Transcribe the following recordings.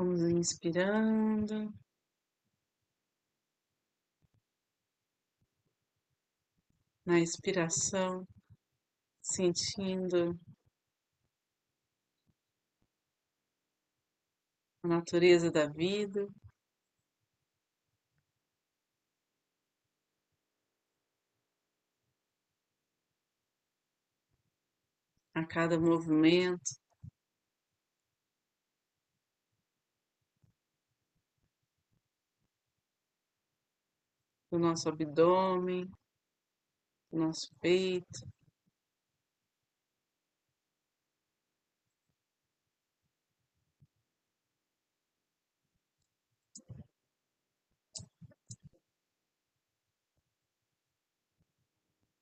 Vamos inspirando. Na expiração, sentindo a natureza da vida. A cada movimento, do nosso abdômen, do nosso peito.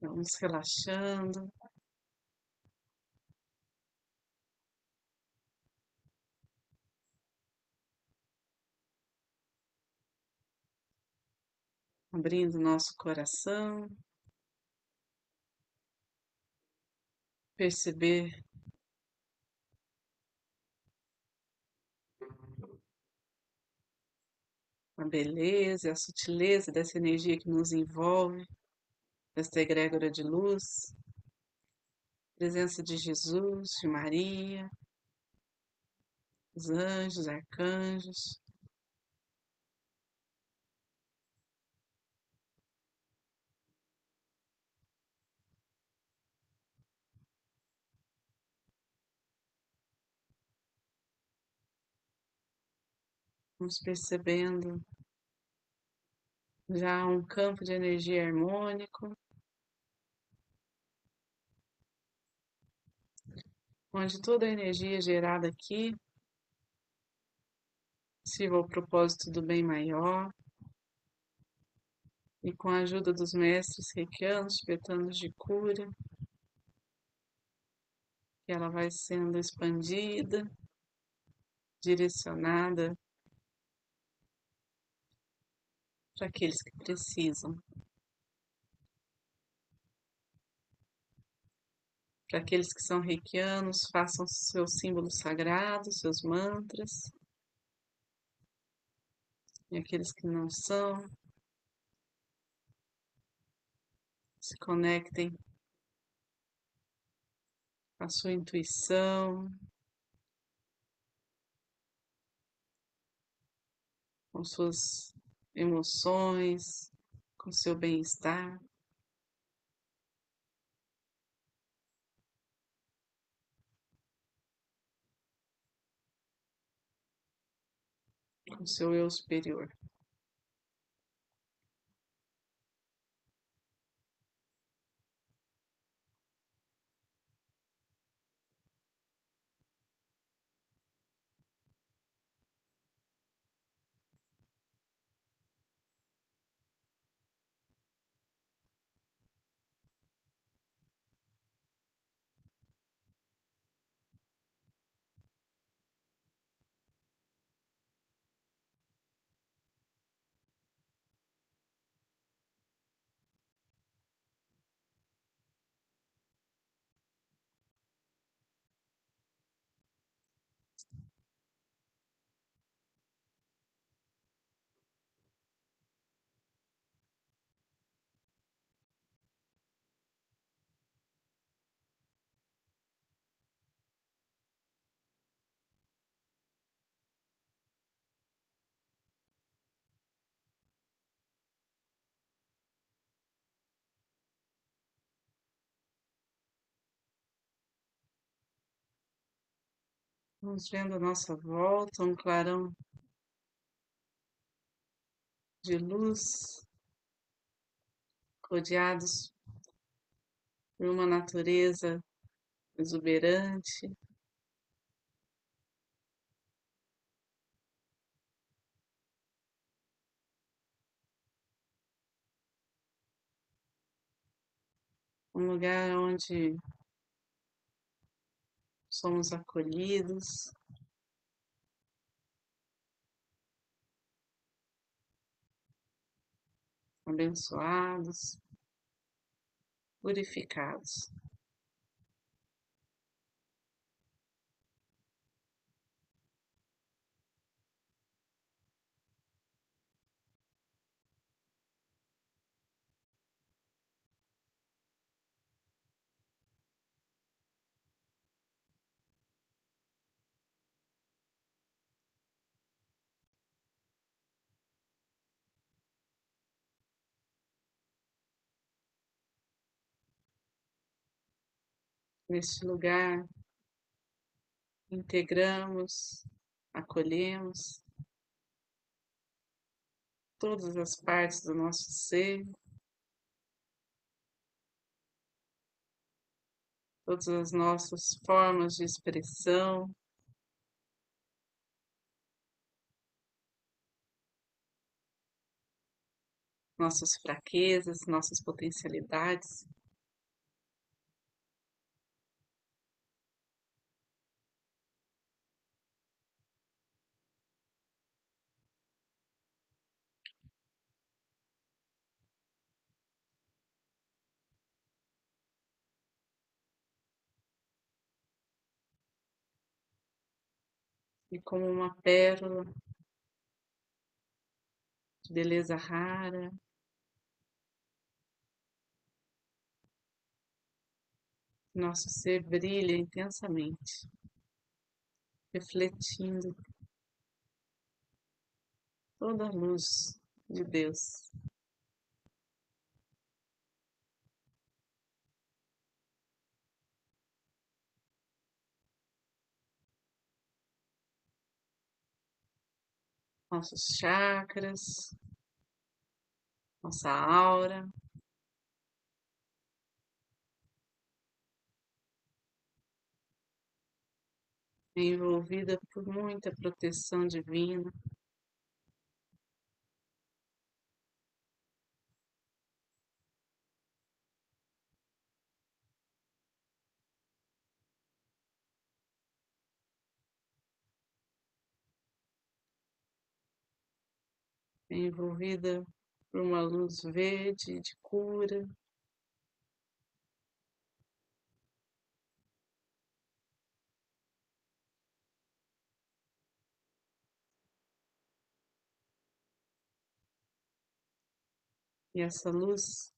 Vamos relaxando. Abrindo nosso coração. Perceber a beleza e a sutileza dessa energia que nos envolve desta egrégora de luz, presença de Jesus, de Maria, os anjos, arcanjos. Vamos percebendo já um campo de energia harmônico, onde toda a energia gerada aqui sirva ao propósito do bem maior. E com a ajuda dos mestres reikianos, tibetanos de cura, que ela vai sendo expandida, direcionada para aqueles que precisam. Para aqueles que são reikianos, façam seus símbolos sagrados, seus mantras. E aqueles que não são, se conectem com a sua intuição, com suas emoções, com seu bem-estar. com seu eu superior. Vamos vendo a nossa volta, um clarão de luz, rodeados por uma natureza exuberante. Um lugar onde somos acolhidos. Abençoados, purificados. Neste lugar, integramos, acolhemos todas as partes do nosso ser, todas as nossas formas de expressão. Nossas fraquezas, nossas potencialidades. E como uma pérola de beleza rara. Nosso ser brilha intensamente, refletindo toda a luz de Deus. Nossos chakras, nossa aura. Envolvida por muita proteção divina. Envolvida por uma luz verde de cura. E essa luz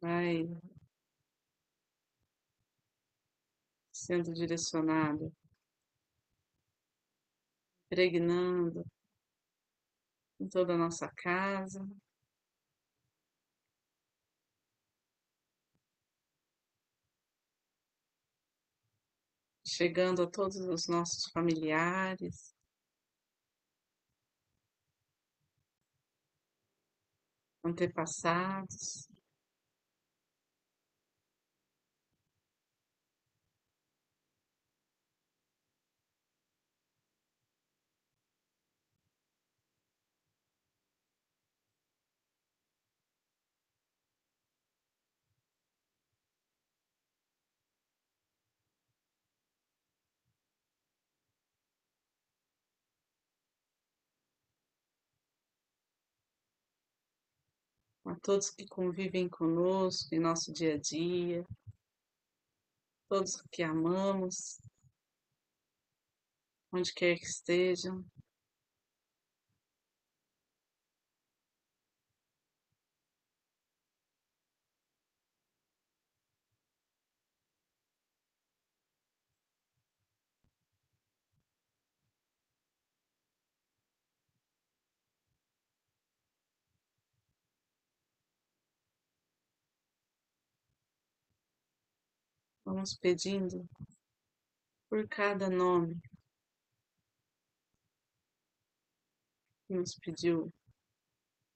vai sendo direcionada, impregnando em toda a nossa casa. Chegando a todos os nossos familiares. Antepassados. A todos que convivem conosco em nosso dia a dia, todos que amamos, onde quer que estejam. Vamos pedindo por cada nome nos pediu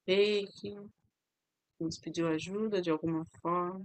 reiki, nos pediu ajuda de alguma forma.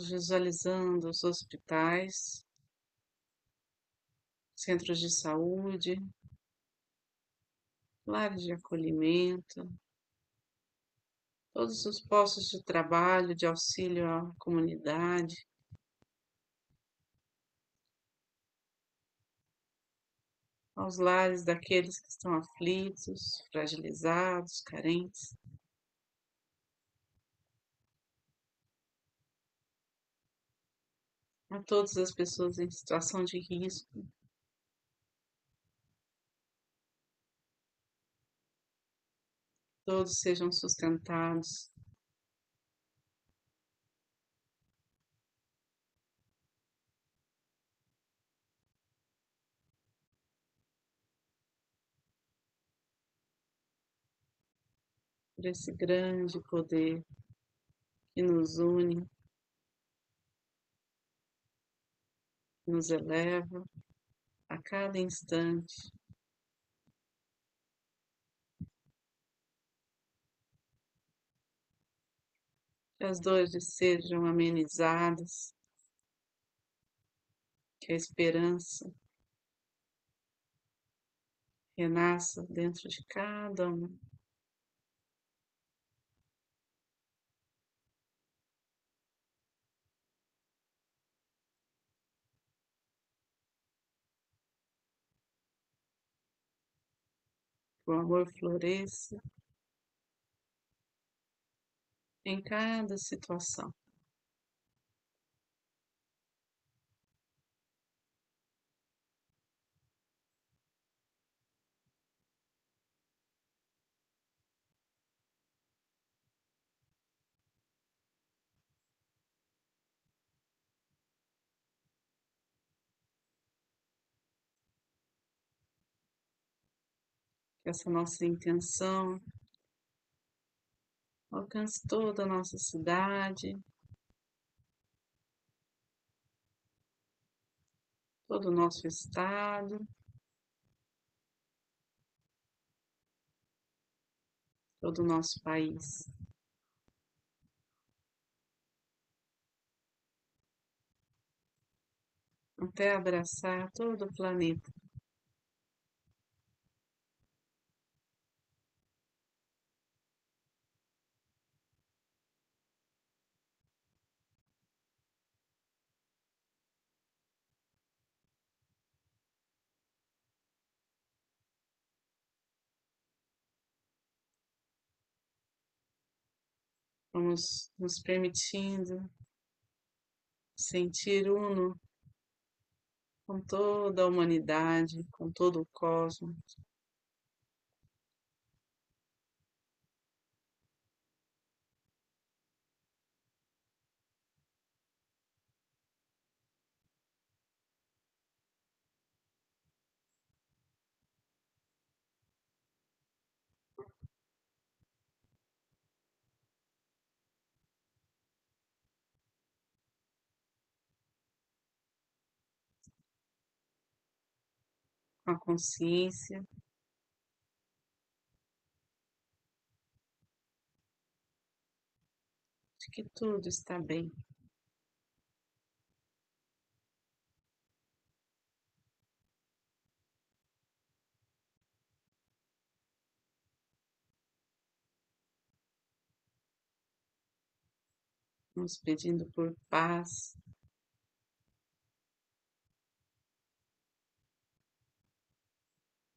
Visualizando os hospitais, centros de saúde, lares de acolhimento, todos os postos de trabalho de auxílio à comunidade. aos lares daqueles que estão aflitos, fragilizados, carentes. A todas as pessoas em situação de risco, todos sejam sustentados. Por esse grande poder que nos une, nos eleva a cada instante. Que as dores sejam amenizadas, que a esperança renasça dentro de cada um. O amor floresça em cada situação. Essa nossa intenção alcance toda a nossa cidade, todo o nosso estado, todo o nosso país. Até abraçar todo o planeta. Vamos nos permitindo sentir uno com toda a humanidade, com todo o cosmos. Com a consciência de que tudo está bem. Nos pedindo por paz,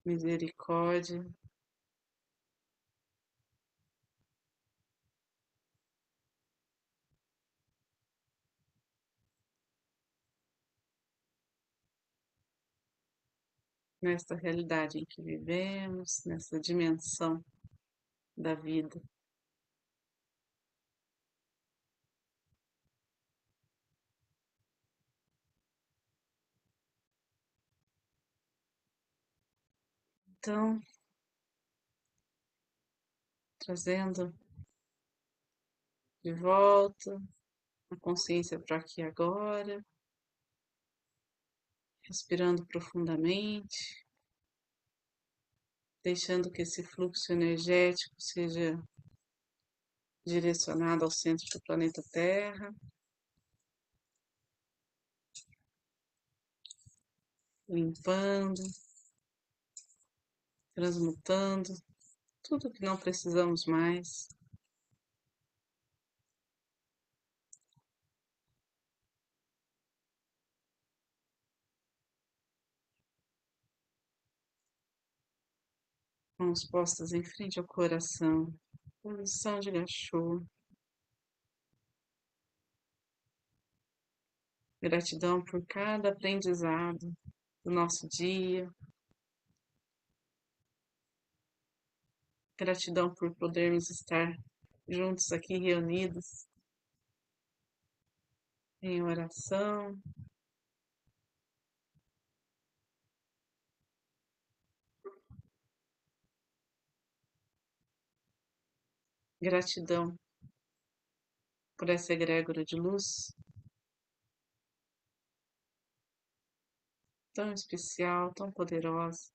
misericórdia. Nesta realidade em que vivemos, nessa dimensão da vida. Então, trazendo de volta a consciência para aqui agora, respirando profundamente, deixando que esse fluxo energético seja direcionado ao centro do planeta Terra. Limpando, transmutando tudo que não precisamos mais. Mãos postas em frente ao coração, posição de gachô. Gratidão por cada aprendizado do nosso dia. Gratidão por podermos estar juntos aqui reunidos em oração. Gratidão por essa egrégora de luz tão especial, tão poderosa.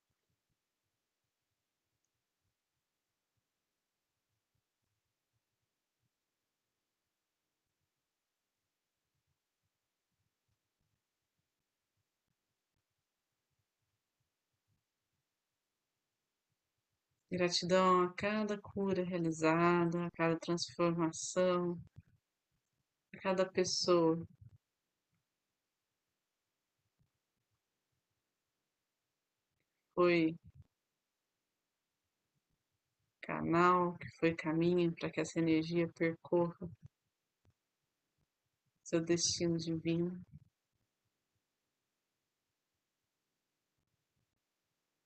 Gratidão a cada cura realizada, a cada transformação, a cada pessoa foi canal, que foi caminho para que essa energia percorra seu destino divino.